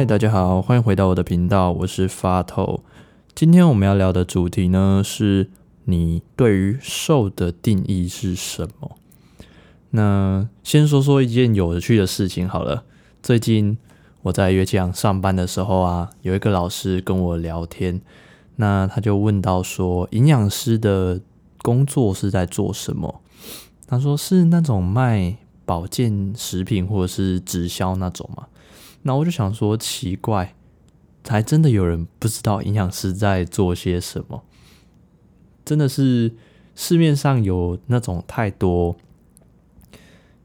嗨，大家好，欢迎回到我的频道，我是发透。今天我们要聊的主题呢，是你对于瘦的定义是什么？那先说说一件有趣的事情好了。最近我在乐器行上班的时候啊，有一个老师跟我聊天，那他就问到说，营养师的工作是在做什么？他说是那种卖保健食品或者是直销那种嘛。那我就想说，奇怪，还真的有人不知道营养师在做些什么？真的是市面上有那种太多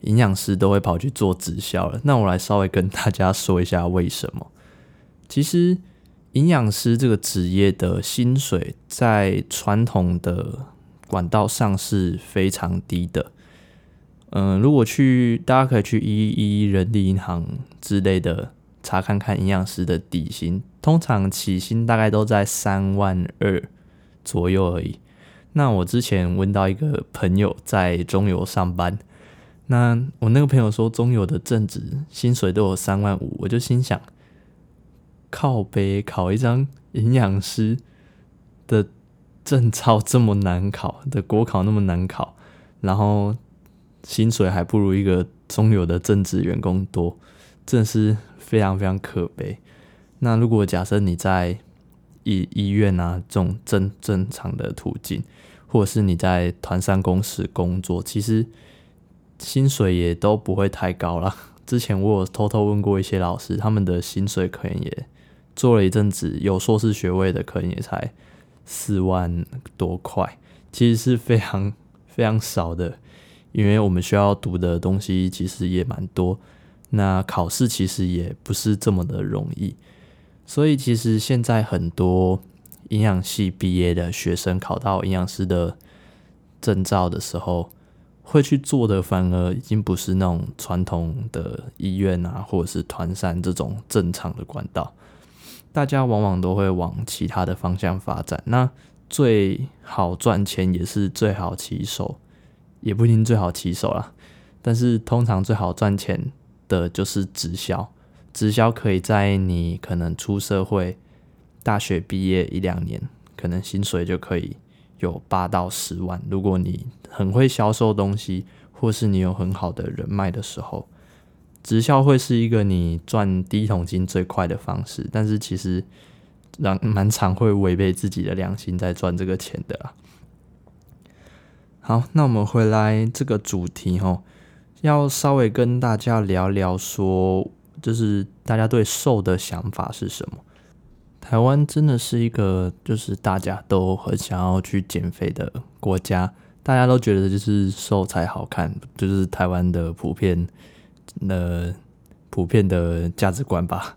营养师都会跑去做直销了。那我来稍微跟大家说一下为什么。其实营养师这个职业的薪水在传统的管道上是非常低的。嗯，如果去，大家可以去一一人力银行之类的查看看营养师的底薪，通常起薪大概都在三万二左右而已。那我之前问到一个朋友在中油上班，那我那个朋友说中油的正职薪水都有三万五，我就心想，靠北考一张营养师的证照这么难考，的国考那么难考，然后。薪水还不如一个中游的正职员工多，真的是非常非常可悲。那如果假设你在医医院啊这种正正常的途径，或者是你在团山公司工作，其实薪水也都不会太高了。之前我有偷偷问过一些老师，他们的薪水可能也做了一阵子，有硕士学位的可能也才四万多块，其实是非常非常少的。因为我们需要读的东西其实也蛮多，那考试其实也不是这么的容易，所以其实现在很多营养系毕业的学生考到营养师的证照的时候，会去做的反而已经不是那种传统的医院啊，或者是团膳这种正常的管道，大家往往都会往其他的方向发展。那最好赚钱也是最好起手。也不一定最好起手啦，但是通常最好赚钱的就是直销。直销可以在你可能出社会、大学毕业一两年，可能薪水就可以有八到十万。如果你很会销售东西，或是你有很好的人脉的时候，直销会是一个你赚第一桶金最快的方式。但是其实，蛮蛮常会违背自己的良心在赚这个钱的啦。好，那我们回来这个主题哦，要稍微跟大家聊聊说，就是大家对瘦的想法是什么？台湾真的是一个就是大家都很想要去减肥的国家，大家都觉得就是瘦才好看，就是台湾的普遍的普遍的价值观吧。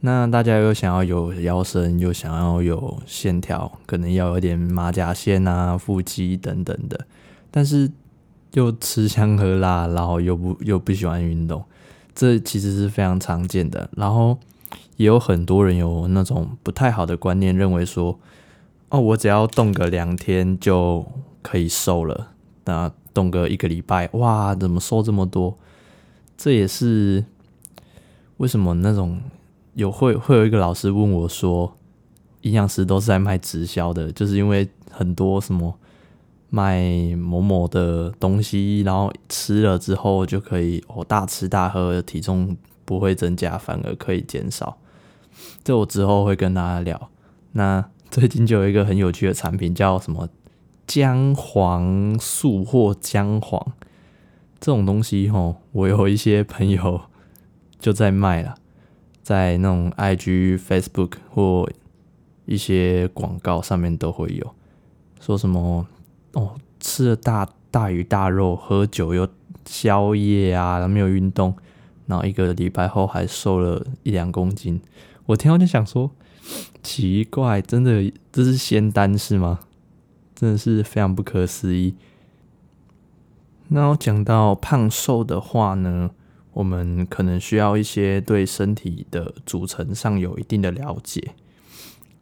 那大家又想要有腰身，又想要有线条，可能要有点马甲线啊、腹肌等等的，但是又吃香喝辣，然后又不又不喜欢运动，这其实是非常常见的。然后也有很多人有那种不太好的观念，认为说，哦，我只要动个两天就可以瘦了，那动个一个礼拜，哇，怎么瘦这么多？这也是为什么那种。有会会有一个老师问我说，营养师都是在卖直销的，就是因为很多什么卖某某的东西，然后吃了之后就可以哦大吃大喝，体重不会增加，反而可以减少。这我之后会跟大家聊。那最近就有一个很有趣的产品，叫什么姜黄素或姜黄这种东西吼，我有一些朋友就在卖了。在那种 IG、Facebook 或一些广告上面都会有说什么哦，吃了大大鱼大肉，喝酒又宵夜啊，然后没有运动，然后一个礼拜后还瘦了一两公斤。我听到就想说，奇怪，真的这是仙丹是吗？真的是非常不可思议。那我讲到胖瘦的话呢？我们可能需要一些对身体的组成上有一定的了解。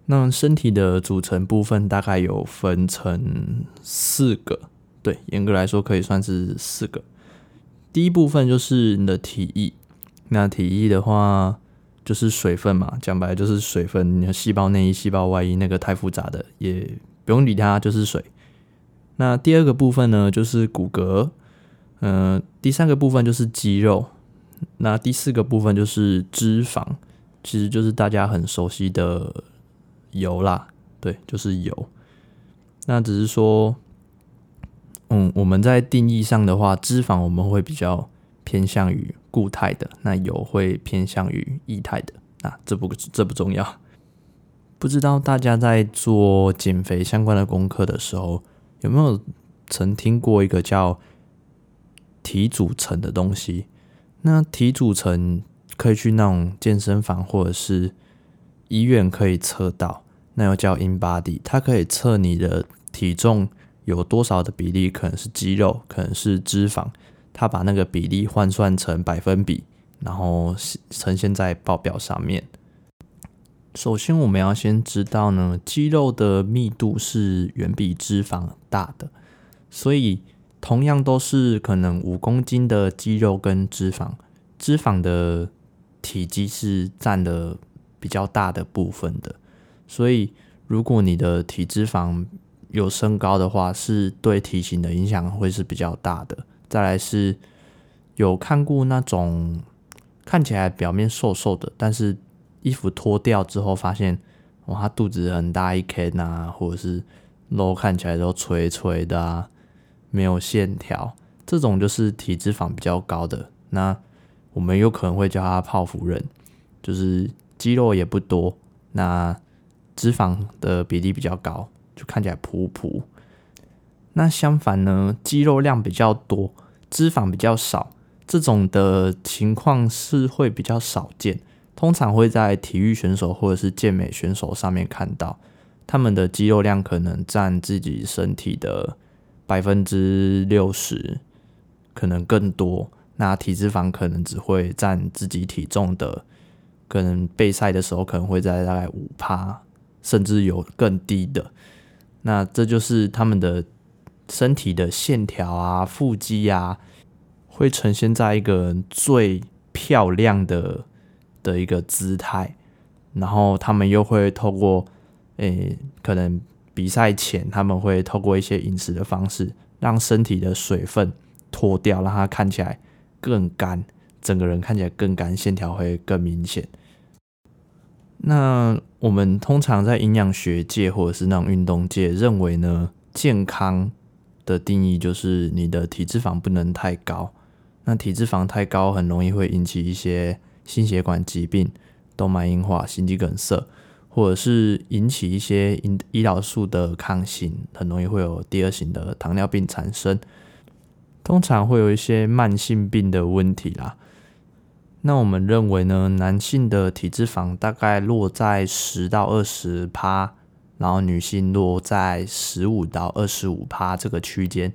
那身体的组成部分大概有分成四个，对，严格来说可以算是四个。第一部分就是你的体液。那体液的话，就是水分嘛，讲白就是水分。你的细胞内衣、细胞外衣那个太复杂的，也不用理它，就是水。那第二个部分呢，就是骨骼。嗯、第三个部分就是肌肉。那第四个部分就是脂肪，其实就是大家很熟悉的油啦。对，就是油。那只是说，嗯，我们在定义上的话，脂肪我们会比较偏向于固态的，那油会偏向于液态的。那这不这不重要。不知道大家在做减肥相关的功课的时候，有没有曾听过一个叫体组成的东西？那体组成可以去那种健身房或者是医院可以测到。那又叫 InBody，它可以测你的体重有多少的比例，可能是肌肉，可能是脂肪，它把那个比例换算成百分比，然后呈现在报表上面。首先，我们要先知道呢，肌肉的密度是远比脂肪大的，所以同样都是可能五公斤的肌肉跟脂肪，脂肪的体积是占了比较大的部分的。所以，如果你的体脂肪有升高的话，是对体型的影响会是比较大的。再来是有看过那种看起来表面瘦瘦的，但是衣服脱掉之后发现，哇，他肚子很大一坑啊，或者是肉看起来都垂垂的啊，没有线条，这种就是体脂肪比较高的。那我们有可能会叫他泡芙人，就是肌肉也不多，那。脂肪的比例比较高，就看起来噗噗。那相反呢，肌肉量比较多，脂肪比较少，这种的情况是会比较少见。通常会在体育选手或者是健美选手上面看到，他们的肌肉量可能占自己身体的百分之六十，可能更多。那体脂肪可能只会占自己体重的，可能备赛的时候可能会在大概五趴。甚至有更低的，那这就是他们的身体的线条啊、腹肌啊，会呈现在一个最漂亮的的一个姿态。然后他们又会透过，诶、可能比赛前他们会透过一些饮食的方式，让身体的水分脱掉，让它看起来更干，整个人看起来更干，线条会更明显。那我们通常在营养学界或者是那种运动界认为呢，健康的定义就是你的体脂肪不能太高。那体脂肪太高，很容易会引起一些心血管疾病、动脉硬化、心肌梗塞，或者是引起一些胰胰岛素的抗性，很容易会有第二型的糖尿病产生。通常会有一些慢性病的问题啦。那我们认为呢，男性的体脂肪大概落在十到二十趴，然后女性落在十五到二十五趴这个区间，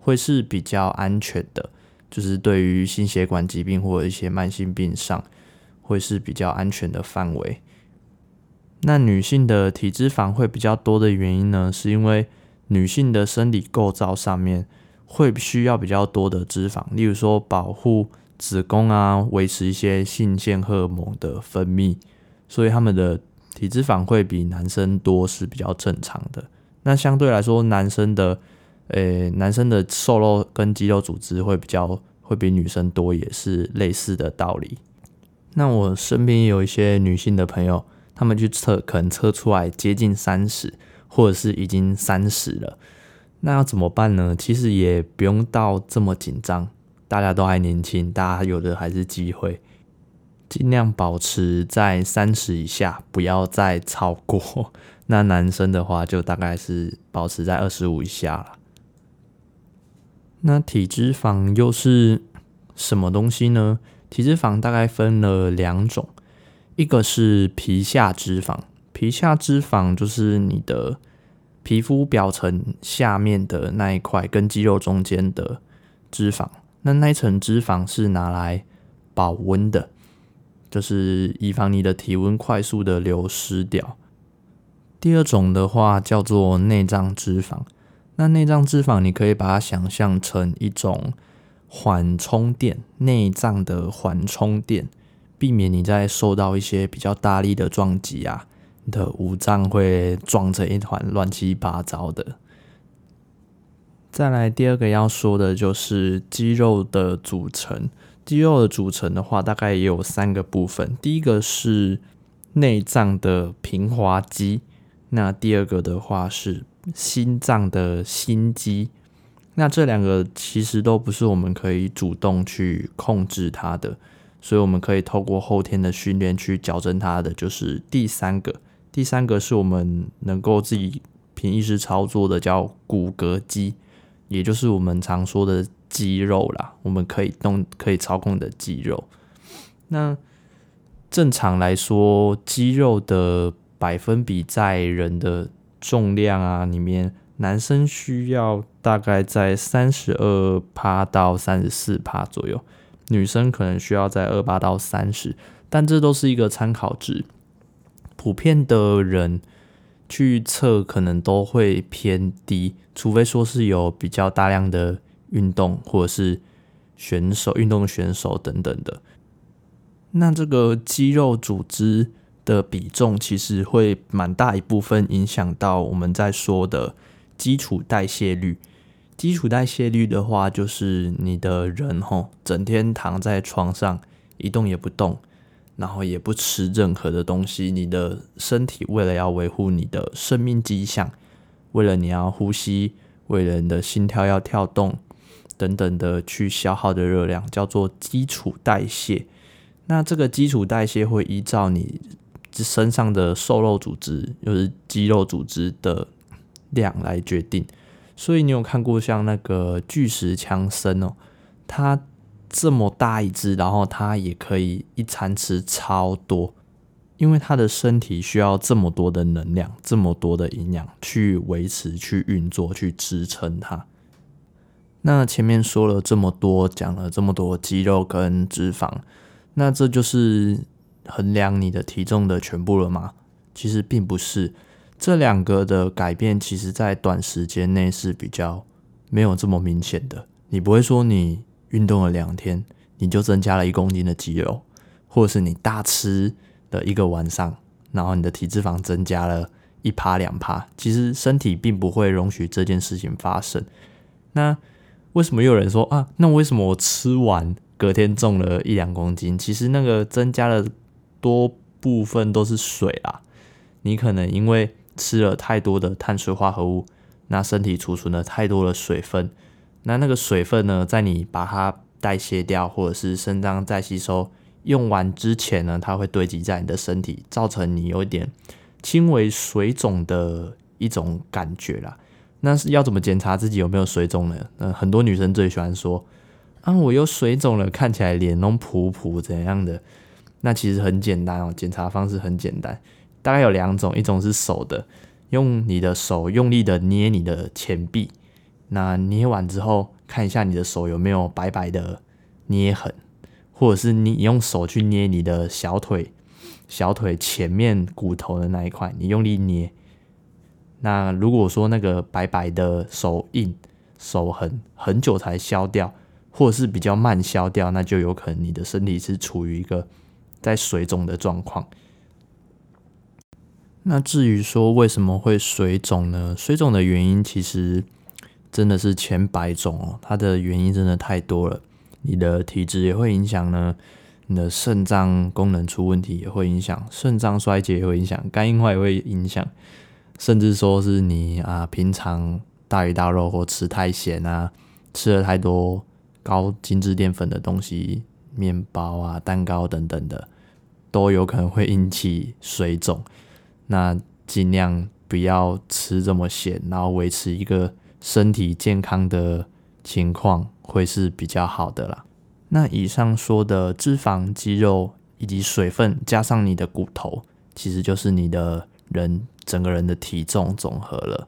会是比较安全的，就是对于心血管疾病或者一些慢性病上，会是比较安全的范围。那女性的体脂肪会比较多的原因呢，是因为女性的生理构造上面会需要比较多的脂肪，例如说保护。子宫啊，维持一些性腺荷尔蒙的分泌，所以他们的体脂肪会比男生多是比较正常的。那相对来说，男生的，诶、欸，男生的瘦肉跟肌肉组织会比较会比女生多，也是类似的道理。那我身边有一些女性的朋友，他们去测，可能测出来接近三十，或者是已经三十了，那要怎么办呢？其实也不用到这么紧张。大家都还年轻，大家有的还是机会，尽量保持在三十以下，不要再超过。那男生的话，就大概是保持在二十五以下了。那体脂肪又是什么东西呢？体脂肪大概分了两种，一个是皮下脂肪，皮下脂肪就是你的皮肤表层下面的那一块，跟肌肉中间的脂肪。那那一层脂肪是拿来保温的，就是以防你的体温快速的流失掉。第二种的话叫做内脏脂肪，那内脏脂肪你可以把它想象成一种缓冲垫，内脏的缓冲垫。避免你在受到一些比较大力的撞击啊，你的五脏会撞成一团乱七八糟的。再来第二个要说的就是肌肉的组成。肌肉的组成的话，大概也有三个部分。第一个是内脏的平滑肌，那第二个的话是心脏的心肌。那这两个其实都不是我们可以主动去控制它的，所以我们可以透过后天的训练去矫正它的。就是第三个，第三个是我们能够自己凭意识操作的，叫骨骼肌，也就是我们常说的。肌肉啦，我们可以动、可以操控的肌肉。那正常来说，肌肉的百分比在人的重量啊里面，男生需要大概在三十二趴到三十四趴左右，女生可能需要在二八到三十，但这都是一个参考值。普遍的人去测可能都会偏低，除非说是有比较大量的。运动或者是选手、运动选手等等的，那这个肌肉组织的比重其实会蛮大一部分影响到我们在说的基础代谢率。基础代谢率的话，就是你的人吼整天躺在床上一动也不动，然后也不吃任何的东西，你的身体为了要维护你的生命迹象，为了你要呼吸，为了你的心跳要跳动。等等的去消耗的热量叫做基础代谢，那这个基础代谢会依照你身上的瘦肉组织，就是肌肉组织的量来决定。所以你有看过像那个巨石强森哦，他这么大一只，然后他也可以一餐吃超多，因为他的身体需要这么多的能量，这么多的营养去维持、去运作、去支撑它。那前面说了这么多，讲了这么多肌肉跟脂肪，那这就是衡量你的体重的全部了吗？其实并不是，这两个的改变，其实在短时间内是比较没有这么明显的。你不会说你运动了两天，你就增加了一公斤的肌肉，或者是你大吃的一个晚上，然后你的体脂肪增加了一趴两趴，其实身体并不会容许这件事情发生。那为什么又有人说啊？那为什么我吃完隔天重了一两公斤？其实那个增加的多部分都是水啊。你可能因为吃了太多的碳水化合物，那身体储存了太多的水分，那那个水分呢，在你把它代谢掉，或者是肾脏再吸收用完之前呢，它会堆积在你的身体，造成你有一点轻微水肿的一种感觉啦。那是要怎么检查自己有没有水肿呢？嗯，很多女生最喜欢说啊，我又水肿了，看起来脸都噗噗怎样的？那其实很简单哦，检查方式很简单，大概有两种，一种是手的，用你的手用力的捏你的前臂，那捏完之后看一下你的手有没有白白的捏痕，或者是你用手去捏你的小腿，小腿前面骨头的那一块，你用力捏。那如果说那个白白的手印、手痕很久才消掉，或者是比较慢消掉，那就有可能你的身体是处于一个在水肿的状况。那至于说为什么会水肿呢？水肿的原因其实真的是千百种哦，它的原因真的太多了。你的体质也会影响呢，你的肾脏功能出问题也会影响，肾脏衰竭也会影响，肝硬化也会影响。甚至说是你啊，平常大鱼大肉或吃太咸啊，吃了太多高精致淀粉的东西，面包啊、蛋糕等等的，都有可能会引起水肿。那尽量不要吃这么咸，然后维持一个身体健康的情况，会是比较好的啦。那以上说的脂肪、肌肉以及水分，加上你的骨头，其实就是你的人。整个人的体重总和了。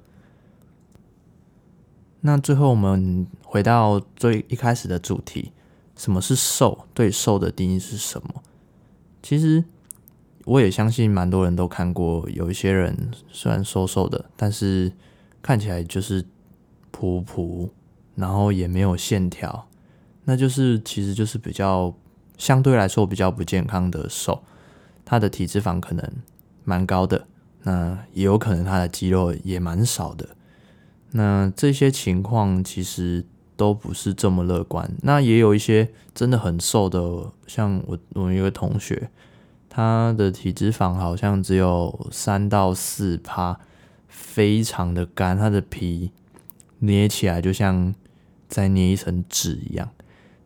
那最后我们回到最一开始的主题，什么是瘦？对瘦的定义是什么？其实我也相信蛮多人都看过，有一些人虽然瘦瘦的，但是看起来就是普普，然后也没有线条，那就是其实就是比较相对来说比较不健康的瘦，他的体脂肪可能蛮高的，那也有可能他的肌肉也蛮少的。那这些情况其实都不是这么乐观。那也有一些真的很瘦的，像我我一个同学，他的体脂肪好像只有三到四趴，非常的干，他的皮捏起来就像在捏一层纸一样。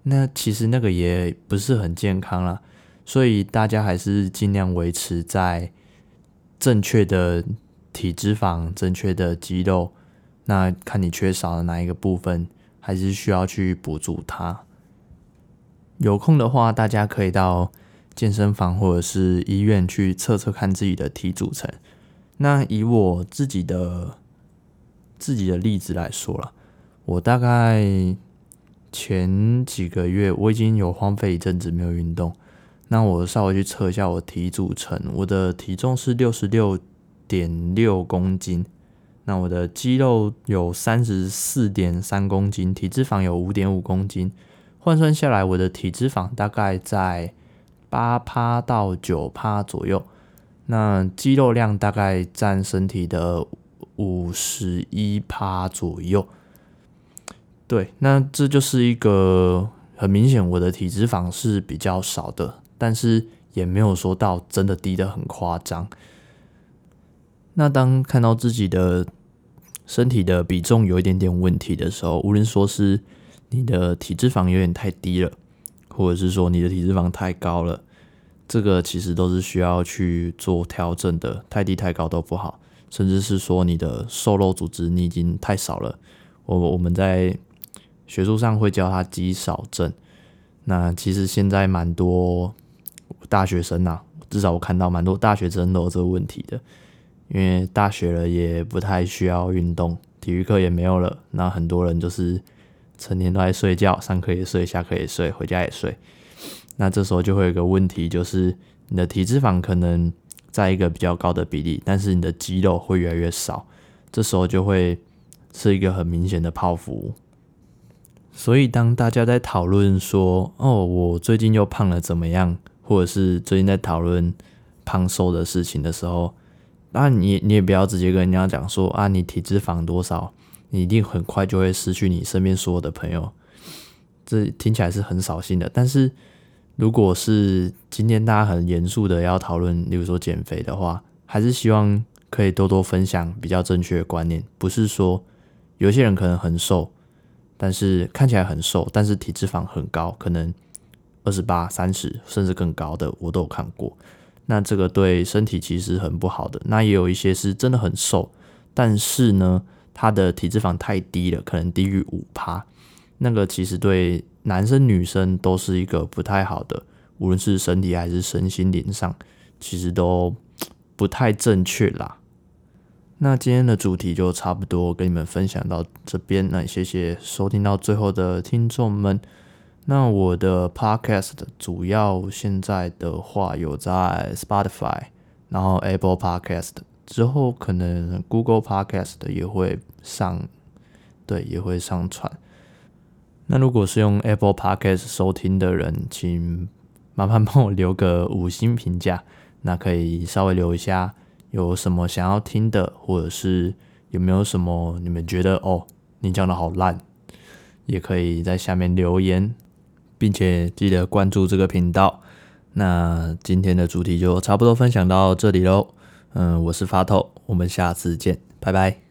那其实那个也不是很健康啦，所以大家还是尽量维持在正确的体脂肪、正确的肌肉。那看你缺少了哪一个部分，还是需要去补足它。有空的话，大家可以到健身房或者是医院去测测看自己的体组成。那以我自己的自己的例子来说啦，我大概前几个月我已经有荒废一阵子没有运动。那我稍微去测一下我体组成，我的体重是六十六点六公斤。那我的肌肉有三十四点三公斤，体脂肪有五点五公斤，换算下来，我的体脂肪大概在八趴到九趴左右。那肌肉量大概占身体的五十一趴左右。对，那这就是一个很明显，我的体脂肪是比较少的，但是也没有说到真的低的很夸张。那当看到自己的身体的比重有一点点问题的时候，无论说是你的体脂肪有点太低了，或者是说你的体脂肪太高了，这个其实都是需要去做调整的。太低太高都不好，甚至是说你的瘦肉组织你已经太少了。我我们在学术上会叫它肌少症。那其实现在蛮多大学生呐、啊，至少我看到蛮多大学生都有这个问题的。因为大学了也不太需要运动，体育课也没有了，那很多人就是成天都在睡觉，上课也睡，下课也睡，回家也睡。那这时候就会有一个问题，就是你的体脂肪可能在一个比较高的比例，但是你的肌肉会越来越少，这时候就会是一个很明显的泡芙。所以当大家在讨论说，哦，我最近又胖了怎么样，或者是最近在讨论胖瘦的事情的时候，那你你也不要直接跟人家讲说啊，你体脂肪多少，你一定很快就会失去你身边所有的朋友。这听起来是很扫兴的。但是如果是今天大家很严肃的要讨论，例如说减肥的话，还是希望可以多多分享比较正确的观念。不是说有些人可能很瘦，但是看起来很瘦，但是体脂肪很高，可能二十八、三十甚至更高的，我都有看过。那这个对身体其实很不好的。那也有一些是真的很瘦，但是呢，他的体脂肪太低了，可能低于五趴。那个其实对男生女生都是一个不太好的，无论是身体还是身心灵上，其实都不太正确啦。那今天的主题就差不多跟你们分享到这边，那谢谢收听到最后的听众们。那我的 podcast 主要现在的话有在 Spotify，然后 Apple Podcast 之后可能 Google Podcast 也会上，对，也会上传。那如果是用 Apple Podcast 收听的人，请麻烦帮我留个五星评价，那可以稍微留一下有什么想要听的，或者是有没有什么你们觉得哦，你讲的好烂，也可以在下面留言。并且记得关注这个频道。那今天的主题就差不多分享到这里喽。嗯，我是发透，我们下次见，拜拜。